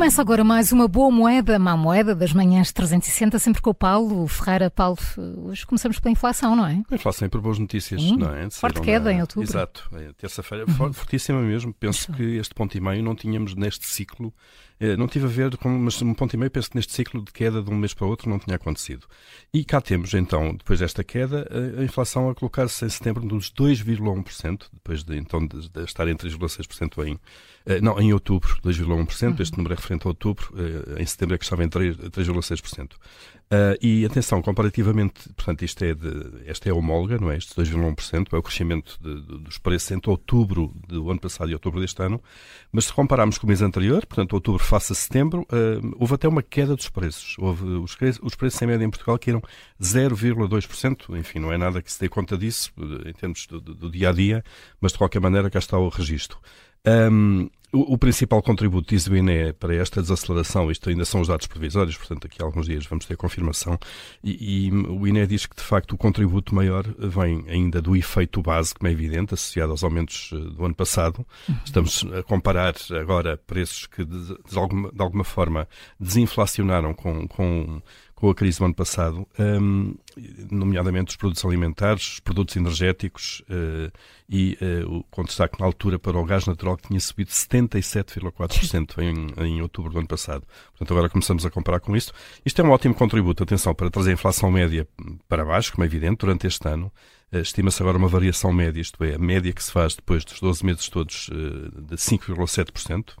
Começa agora mais uma boa moeda, má moeda das manhãs 360, sempre com o Paulo Ferreira. Paulo, hoje começamos pela inflação, não é? A inflação sempre boas notícias, Sim, não é? Forte queda na... em outubro. Exato, é, terça-feira uhum. fortíssima mesmo. Penso Isso. que este ponto e meio não tínhamos neste ciclo eh, não tive a ver com, mas um ponto e meio penso que neste ciclo de queda de um mês para o outro não tinha acontecido. E cá temos então, depois desta queda, a inflação a colocar-se em setembro nos 2,1%, depois de então de, de estar em 3,6% em, eh, não, em outubro, 2,1%, uhum. este número é referente a outubro, eh, em setembro é que estava em 3,6%. Uh, e atenção, comparativamente, portanto, isto é de, esta é homóloga, não é? Este 2,1% é o crescimento de, de, dos preços entre outubro do ano passado e outubro deste ano. Mas se compararmos com o mês anterior, portanto, outubro face a setembro, uh, houve até uma queda dos preços. Houve os, os preços em média em Portugal eram 0,2%. Enfim, não é nada que se dê conta disso em termos do, do dia a dia, mas de qualquer maneira cá está o registro. Um, o, o, principal contributo, diz o INE, para esta desaceleração, isto ainda são os dados provisórios, portanto, daqui a alguns dias vamos ter confirmação, e, e, o INE diz que, de facto, o contributo maior vem ainda do efeito base, como é evidente, associado aos aumentos eh, do ano passado. Uhum. Estamos a comparar agora preços que, de, de, alguma, de alguma forma, desinflacionaram com, com com a crise do ano passado, um, nomeadamente os produtos alimentares, os produtos energéticos uh, e uh, com destaque na altura para o gás natural que tinha subido 77,4% em, em outubro do ano passado. Portanto, agora começamos a comparar com isto. Isto é um ótimo contributo, atenção, para trazer a inflação média para baixo, como é evidente, durante este ano. Uh, Estima-se agora uma variação média, isto é, a média que se faz depois dos 12 meses todos de 5,7%.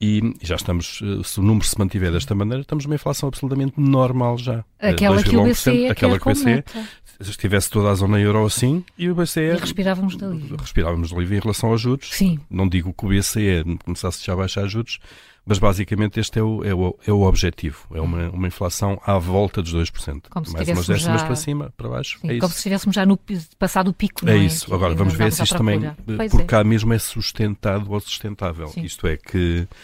E já estamos, eh, se o número se mantiver desta maneira, estamos numa inflação absolutamente normal já. Aquela que o BCE aquela que o BCE, se estivesse toda a zona euro assim, e o BCE... E respirávamos de alívio. Respirávamos de alívio em relação aos juros. Sim. Não digo que o BCE começasse já a baixar juros, mas basicamente este é o, é o, é o objetivo. É uma, uma inflação à volta dos 2%. Como se Mais umas décimas já... para cima, para baixo. Sim, é como se estivéssemos já no passado o pico. É, é isso. Agora vamos ver se isto também, pois por é. cá mesmo, é sustentado ou sustentável. Sim. Isto é que, eh,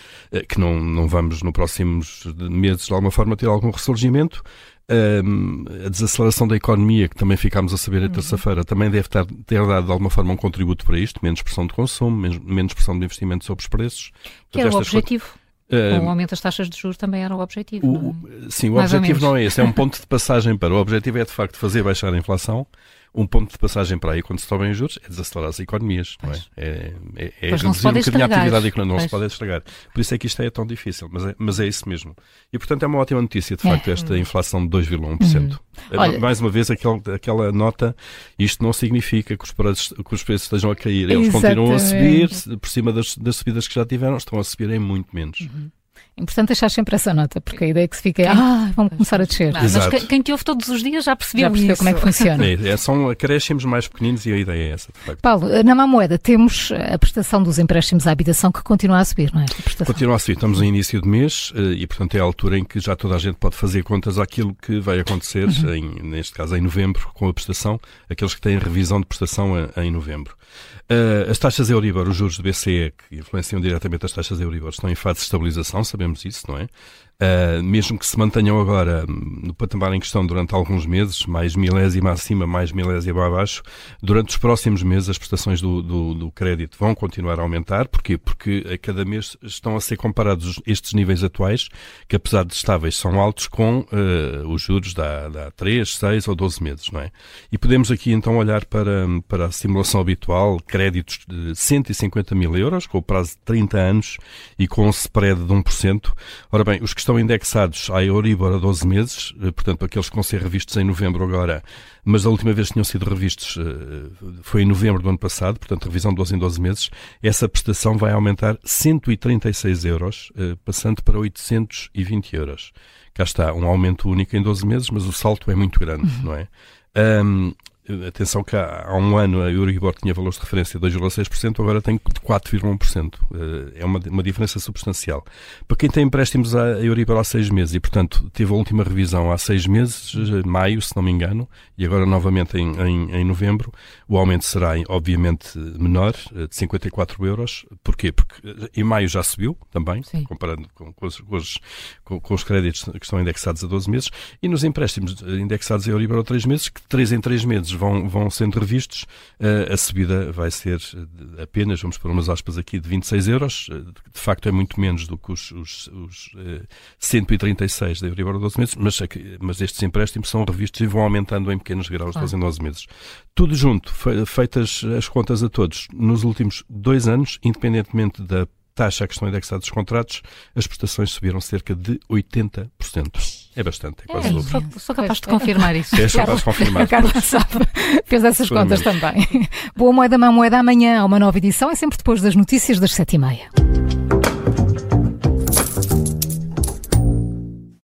que não, não vamos, nos próximos meses, de alguma forma, ter algum ressurgimento. Um, a desaceleração da economia, que também ficámos a saber na uhum. terça-feira, também deve ter, ter dado de alguma forma um contributo para isto, menos pressão de consumo, menos, menos pressão de investimento sobre os preços. Que é o objetivo. Com o aumento das taxas de juros também era o objetivo. O, é? Sim, o Mais objetivo não é esse, é um ponto de passagem para. O objetivo é de facto fazer baixar a inflação um ponto de passagem para aí, quando se sobem os juros, é desacelerar as economias, não é? É, é, é reduzir um bocadinho a atividade económica, não pois. se pode estragar. Por isso é que isto é tão difícil, mas é, mas é isso mesmo. E, portanto, é uma ótima notícia, de facto, é. esta inflação de 2,1%. Uhum. É, Olha, Mais uma vez, aquele, aquela nota, isto não significa que os preços, que os preços estejam a cair. Eles Exatamente. continuam a subir, por cima das, das subidas que já tiveram, estão a subir em muito menos. Uhum. Importante deixar sempre essa nota, porque a ideia é que se fica, ah, vamos começar a descer. Não, mas quem te ouve todos os dias já percebeu, já percebeu como é que funciona. É, é, são acréscimos mais pequeninos e a ideia é essa, de facto. Paulo, na má moeda temos a prestação dos empréstimos à habitação que continua a subir, não é? A continua a subir. Estamos em início de mês eh, e, portanto, é a altura em que já toda a gente pode fazer contas àquilo que vai acontecer, uhum. em, neste caso em novembro, com a prestação, aqueles que têm revisão de prestação em novembro. Uh, as taxas Euribor, os juros do BCE, que influenciam diretamente as taxas Euribor, estão em fase de estabilização, sabemos isso, não é? Uh, mesmo que se mantenham agora no patamar em questão durante alguns meses, mais milésima acima, mais milésima abaixo, durante os próximos meses as prestações do, do, do, crédito vão continuar a aumentar. Porquê? Porque a cada mês estão a ser comparados estes níveis atuais, que apesar de estáveis são altos, com uh, os juros da, da 3, 6 ou 12 meses, não é? E podemos aqui então olhar para, para a simulação habitual, créditos de 150 mil euros, com o prazo de 30 anos e com um spread de 1%. Ora bem, os que estão estão indexados à Euribor a 12 meses, eh, portanto, aqueles que vão ser revistos em novembro agora, mas a última vez que tinham sido revistos eh, foi em novembro do ano passado, portanto, revisão de 12 em 12 meses, essa prestação vai aumentar 136 euros, eh, passando para 820 euros. Cá está, um aumento único em 12 meses, mas o salto é muito grande, uhum. não é? Um, Atenção que há, há, um ano a Euribor tinha valores de referência de 2,6%, agora tem 4,1%. Eh, é uma, uma diferença substancial. Para quem tem empréstimos a Euribor há seis meses e, portanto, teve a última revisão há seis meses, eh, maio, se não me engano, e agora novamente em, em, em novembro, o aumento será, obviamente, menor, eh, de 54 euros. Porquê? Porque em maio já subiu também, Sim. comparando com, com, os, com, com, os créditos que estão indexados a 12 meses, e nos empréstimos indexados a Euribor a 3 meses, que 3 em 3 meses vão, vão sendo revistos, uh, a subida vai ser apenas, vamos pôr umas aspas aqui, de 26 euros. De facto, é muito menos do que os, os, os uh, 136 da Euribor a 12 meses, mas, mas estes empréstimos são revistos e vão aumentando em pequenos graus de 12 em 12 meses. Tudo junto, feitas as contas a todos, nos últimos dois anos, independentemente da taxa a que estão indexados os contratos, as prestações subiram cerca de 80%. É bastante, é quase é, dobro. Sou, sou, capaz de confirmar isso. É capaz de confirmar. A Carla sabe, fez essas contas também. Boa moeda, má moeda, amanhã há uma nova edição, é sempre depois das notícias das sete e meia.